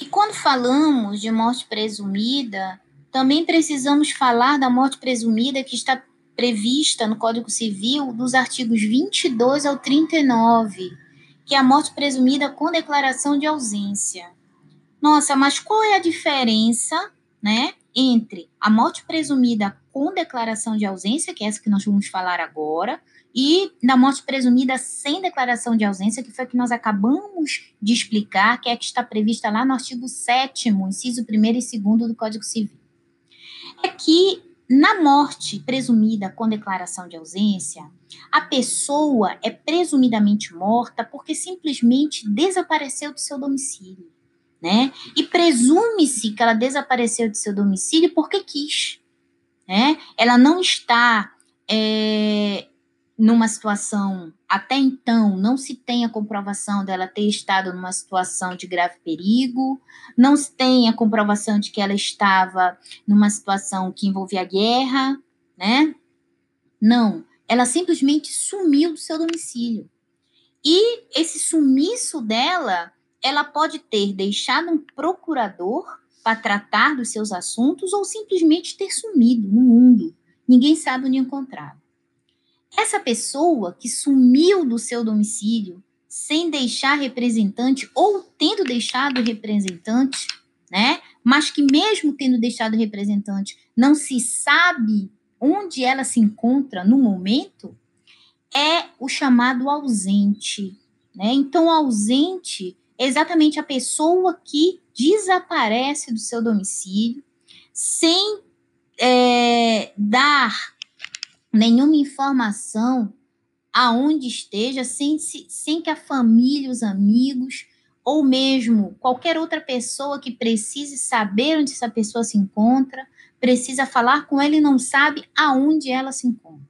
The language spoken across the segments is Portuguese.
E quando falamos de morte presumida, também precisamos falar da morte presumida que está prevista no Código Civil dos artigos 22 ao 39, que é a morte presumida com declaração de ausência. Nossa, mas qual é a diferença, né, entre a morte presumida com declaração de ausência, que é essa que nós vamos falar agora, e da morte presumida sem declaração de ausência, que foi a que nós acabamos de explicar, que é a que está prevista lá no artigo 7 inciso 1 e 2 do Código Civil. É que na morte presumida com declaração de ausência, a pessoa é presumidamente morta porque simplesmente desapareceu do seu domicílio, né? E presume-se que ela desapareceu do seu domicílio porque quis, né? Ela não está é, numa situação, até então, não se tem a comprovação dela ter estado numa situação de grave perigo, não se tem a comprovação de que ela estava numa situação que envolvia guerra, né? Não, ela simplesmente sumiu do seu domicílio. E esse sumiço dela, ela pode ter deixado um procurador para tratar dos seus assuntos ou simplesmente ter sumido no mundo. Ninguém sabe onde encontrá-la. Essa pessoa que sumiu do seu domicílio sem deixar representante ou tendo deixado representante, né? Mas que mesmo tendo deixado representante, não se sabe onde ela se encontra no momento, é o chamado ausente, né? Então, ausente exatamente a pessoa que desaparece do seu domicílio sem é, dar nenhuma informação aonde esteja, sem, sem que a família, os amigos, ou mesmo qualquer outra pessoa que precise saber onde essa pessoa se encontra, precisa falar com ela e não sabe aonde ela se encontra,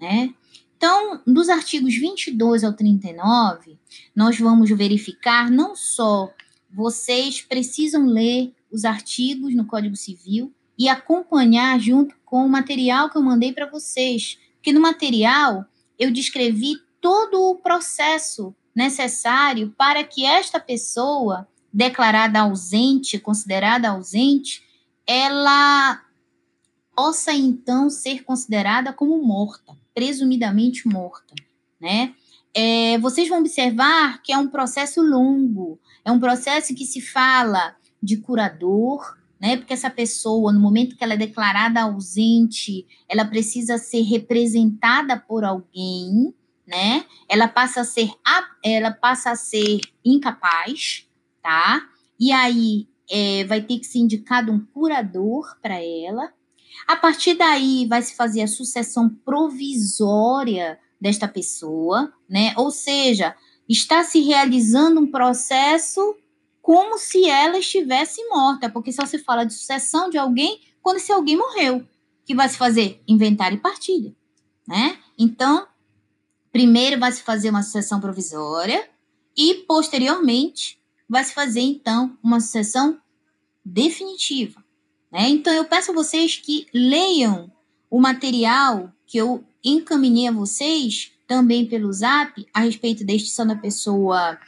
né? Então, dos artigos 22 ao 39, nós vamos verificar não só vocês precisam ler os artigos no Código Civil, e acompanhar junto com o material que eu mandei para vocês. Porque no material eu descrevi todo o processo necessário para que esta pessoa declarada ausente, considerada ausente, ela possa então ser considerada como morta, presumidamente morta, né? É, vocês vão observar que é um processo longo, é um processo que se fala de curador, né? Porque essa pessoa, no momento que ela é declarada ausente, ela precisa ser representada por alguém, né? Ela passa a ser, ela passa a ser incapaz, tá? E aí é, vai ter que ser indicado um curador para ela. A partir daí vai se fazer a sucessão provisória desta pessoa, né? Ou seja, está se realizando um processo como se ela estivesse morta, porque só se fala de sucessão de alguém quando esse alguém morreu, que vai se fazer inventário e partilha, né? Então, primeiro vai se fazer uma sucessão provisória e posteriormente vai se fazer então uma sucessão definitiva, né? Então eu peço a vocês que leiam o material que eu encaminhei a vocês também pelo Zap a respeito da extinção da pessoa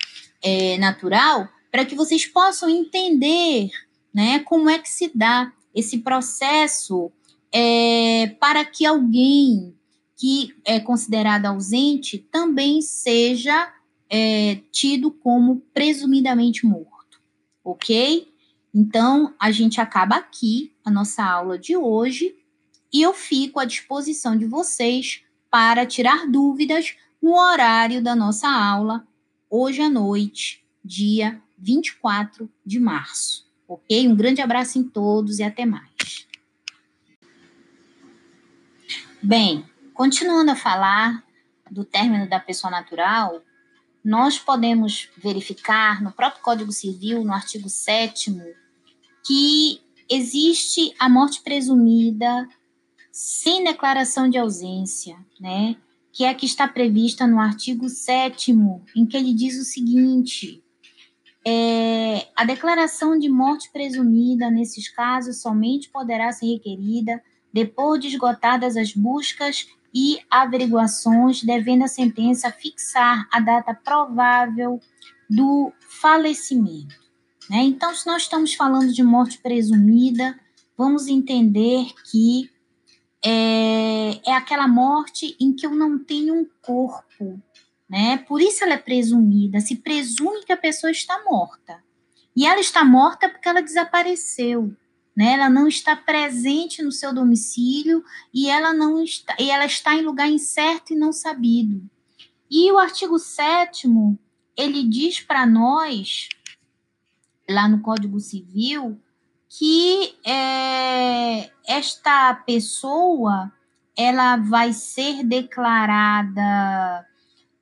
é, natural para que vocês possam entender né, como é que se dá esse processo é, para que alguém que é considerado ausente também seja é, tido como presumidamente morto, ok? Então, a gente acaba aqui a nossa aula de hoje e eu fico à disposição de vocês para tirar dúvidas no horário da nossa aula, hoje à noite, dia 24 de março. Ok? Um grande abraço em todos e até mais. Bem, continuando a falar do término da pessoa natural, nós podemos verificar no próprio Código Civil, no artigo 7, que existe a morte presumida sem declaração de ausência, né? Que é a que está prevista no artigo 7, em que ele diz o seguinte: é, a declaração de morte presumida, nesses casos, somente poderá ser requerida depois de esgotadas as buscas e averiguações, devendo a sentença fixar a data provável do falecimento. Né? Então, se nós estamos falando de morte presumida, vamos entender que é, é aquela morte em que eu não tenho um corpo, né? Por isso ela é presumida. Se presume que a pessoa está morta. E ela está morta porque ela desapareceu. Né? Ela não está presente no seu domicílio e ela não está, e ela está em lugar incerto e não sabido. E o artigo 7 ele diz para nós, lá no Código Civil, que é, esta pessoa ela vai ser declarada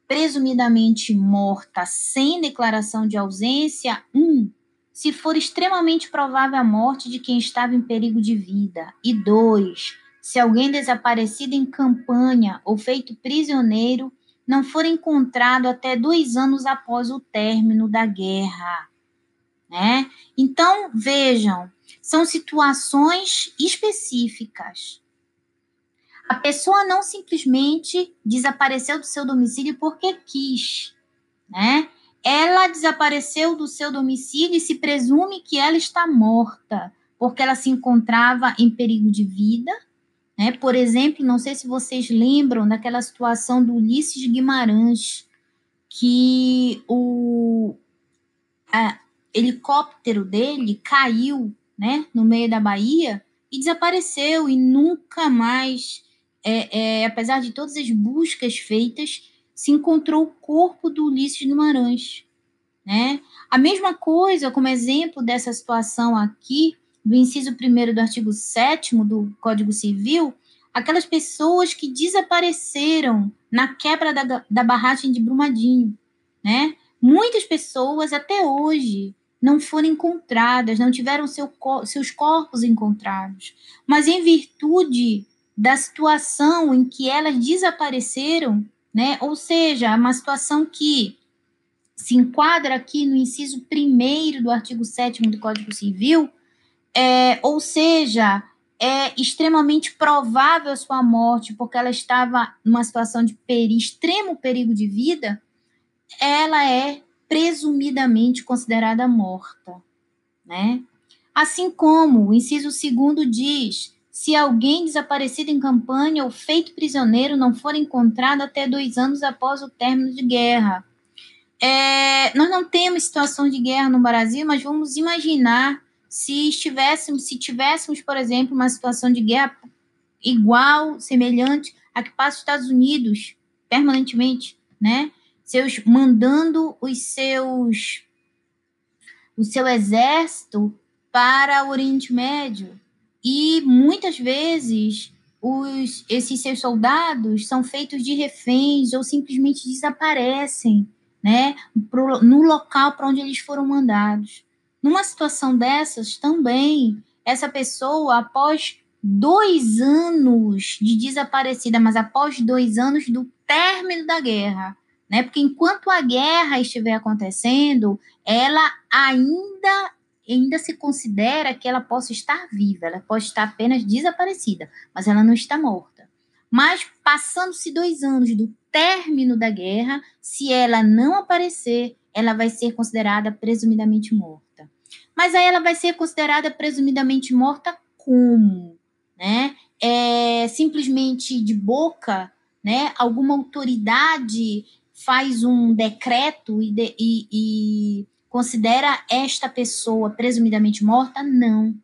presumidamente morta sem declaração de ausência, um, se for extremamente provável a morte de quem estava em perigo de vida, e dois, se alguém desaparecido em campanha ou feito prisioneiro não for encontrado até dois anos após o término da guerra. Né? Então, vejam, são situações específicas. A pessoa não simplesmente desapareceu do seu domicílio porque quis, né? Ela desapareceu do seu domicílio e se presume que ela está morta, porque ela se encontrava em perigo de vida, né? Por exemplo, não sei se vocês lembram daquela situação do Ulisses Guimarães, que o a, helicóptero dele caiu né, no meio da Bahia e desapareceu e nunca mais, é, é, apesar de todas as buscas feitas, se encontrou o corpo do Ulisses Guimarães. Né? A mesma coisa, como exemplo dessa situação aqui, do inciso 1 do artigo 7 do Código Civil, aquelas pessoas que desapareceram na quebra da, da barragem de Brumadinho. Né? Muitas pessoas, até hoje, não foram encontradas, não tiveram seu, seus corpos encontrados. Mas em virtude da situação em que elas desapareceram, né? Ou seja, uma situação que se enquadra aqui no inciso 1 do artigo 7 do Código Civil, é, ou seja, é extremamente provável a sua morte, porque ela estava numa situação de peri, extremo perigo de vida, ela é presumidamente considerada morta, né? Assim como o inciso segundo diz, se alguém desaparecido em campanha ou feito prisioneiro não for encontrado até dois anos após o término de guerra. É, nós não temos situação de guerra no Brasil, mas vamos imaginar se estivéssemos, se tivéssemos, por exemplo, uma situação de guerra igual, semelhante a que passa os Estados Unidos permanentemente, né? seus mandando os seus o seu exército para o Oriente Médio e muitas vezes os, esses seus soldados são feitos de reféns ou simplesmente desaparecem, né, pro, no local para onde eles foram mandados. Numa situação dessas, também essa pessoa, após dois anos de desaparecida, mas após dois anos do término da guerra, né? Porque enquanto a guerra estiver acontecendo, ela ainda ainda se considera que ela possa estar viva, ela pode estar apenas desaparecida, mas ela não está morta. Mas passando-se dois anos do término da guerra, se ela não aparecer, ela vai ser considerada presumidamente morta. Mas aí ela vai ser considerada presumidamente morta como? Né? É simplesmente de boca, né? Alguma autoridade faz um decreto e, de, e, e considera esta pessoa presumidamente morta? Não.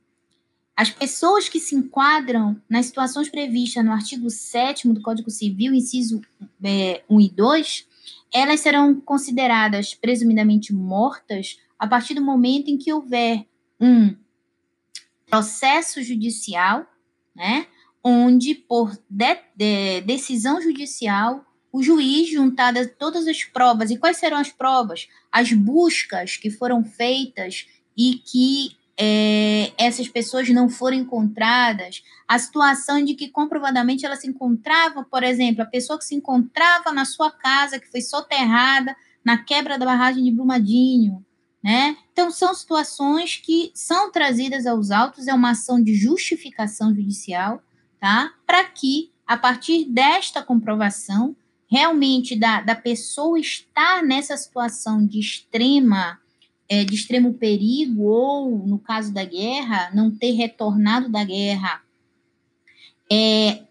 As pessoas que se enquadram nas situações previstas no artigo 7 do Código Civil, inciso é, 1 e 2, elas serão consideradas presumidamente mortas a partir do momento em que houver um processo judicial, né, onde, por de, de, decisão judicial, o juiz, juntadas todas as provas, e quais serão as provas? As buscas que foram feitas e que é, essas pessoas não foram encontradas, a situação de que comprovadamente ela se encontrava, por exemplo, a pessoa que se encontrava na sua casa, que foi soterrada na quebra da barragem de Brumadinho, né? Então, são situações que são trazidas aos autos, é uma ação de justificação judicial, tá? Para que, a partir desta comprovação, realmente da, da pessoa estar nessa situação de extrema é, de extremo perigo, ou, no caso da guerra, não ter retornado da guerra é,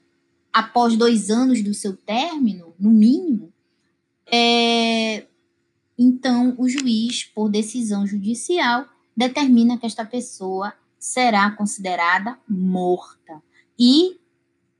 após dois anos do seu término, no mínimo, é, então o juiz, por decisão judicial, determina que esta pessoa será considerada morta. E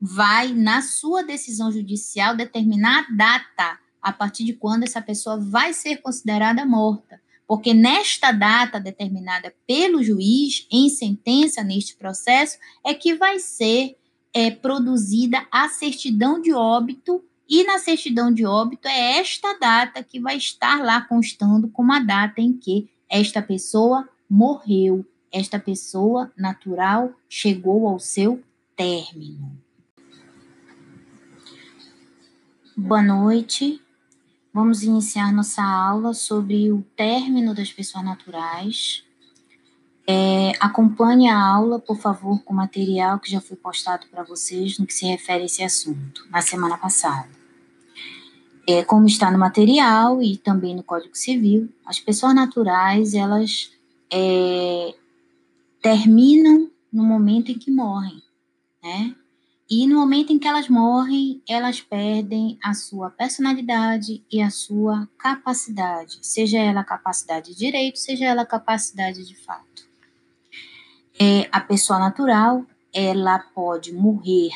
vai, na sua decisão judicial, determinar a data a partir de quando essa pessoa vai ser considerada morta. Porque nesta data determinada pelo juiz, em sentença neste processo, é que vai ser é, produzida a certidão de óbito, e na certidão de óbito é esta data que vai estar lá constando como a data em que esta pessoa morreu, esta pessoa natural chegou ao seu término. Boa noite. Vamos iniciar nossa aula sobre o término das pessoas naturais. É, acompanhe a aula, por favor, com o material que já foi postado para vocês no que se refere a esse assunto, na semana passada. É, como está no material e também no Código Civil, as pessoas naturais, elas é, terminam no momento em que morrem, né? E no momento em que elas morrem, elas perdem a sua personalidade e a sua capacidade, seja ela capacidade de direito, seja ela capacidade de fato é, a pessoa natural ela pode morrer.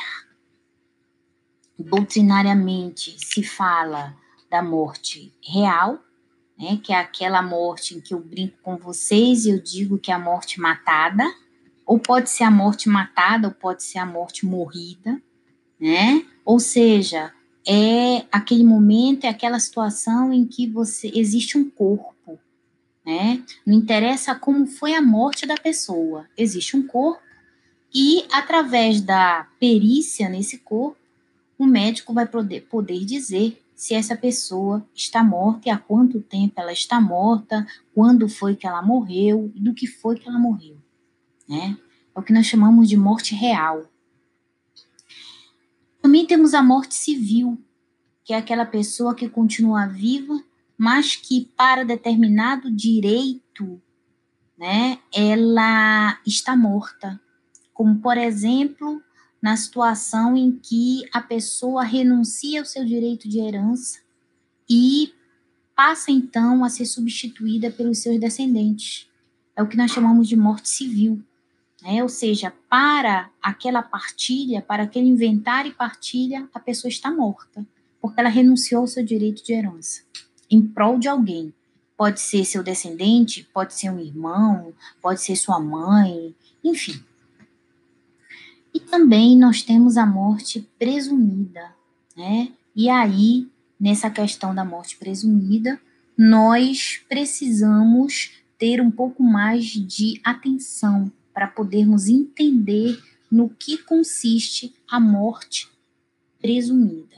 Doutrinariamente se fala da morte real, né, que é aquela morte em que eu brinco com vocês e eu digo que é a morte matada, ou pode ser a morte matada, ou pode ser a morte morrida, né? Ou seja, é aquele momento, é aquela situação em que você existe um corpo, né? Não interessa como foi a morte da pessoa, existe um corpo e através da perícia nesse corpo, o médico vai poder, poder dizer se essa pessoa está morta e há quanto tempo ela está morta, quando foi que ela morreu e do que foi que ela morreu, né? É o que nós chamamos de morte real. Também temos a morte civil, que é aquela pessoa que continua viva mas que para determinado direito, né, ela está morta. Como, por exemplo, na situação em que a pessoa renuncia ao seu direito de herança e passa então a ser substituída pelos seus descendentes. É o que nós chamamos de morte civil. Né? Ou seja, para aquela partilha, para aquele inventário e partilha, a pessoa está morta, porque ela renunciou ao seu direito de herança em prol de alguém. Pode ser seu descendente, pode ser um irmão, pode ser sua mãe, enfim. E também nós temos a morte presumida, né? E aí, nessa questão da morte presumida, nós precisamos ter um pouco mais de atenção para podermos entender no que consiste a morte presumida.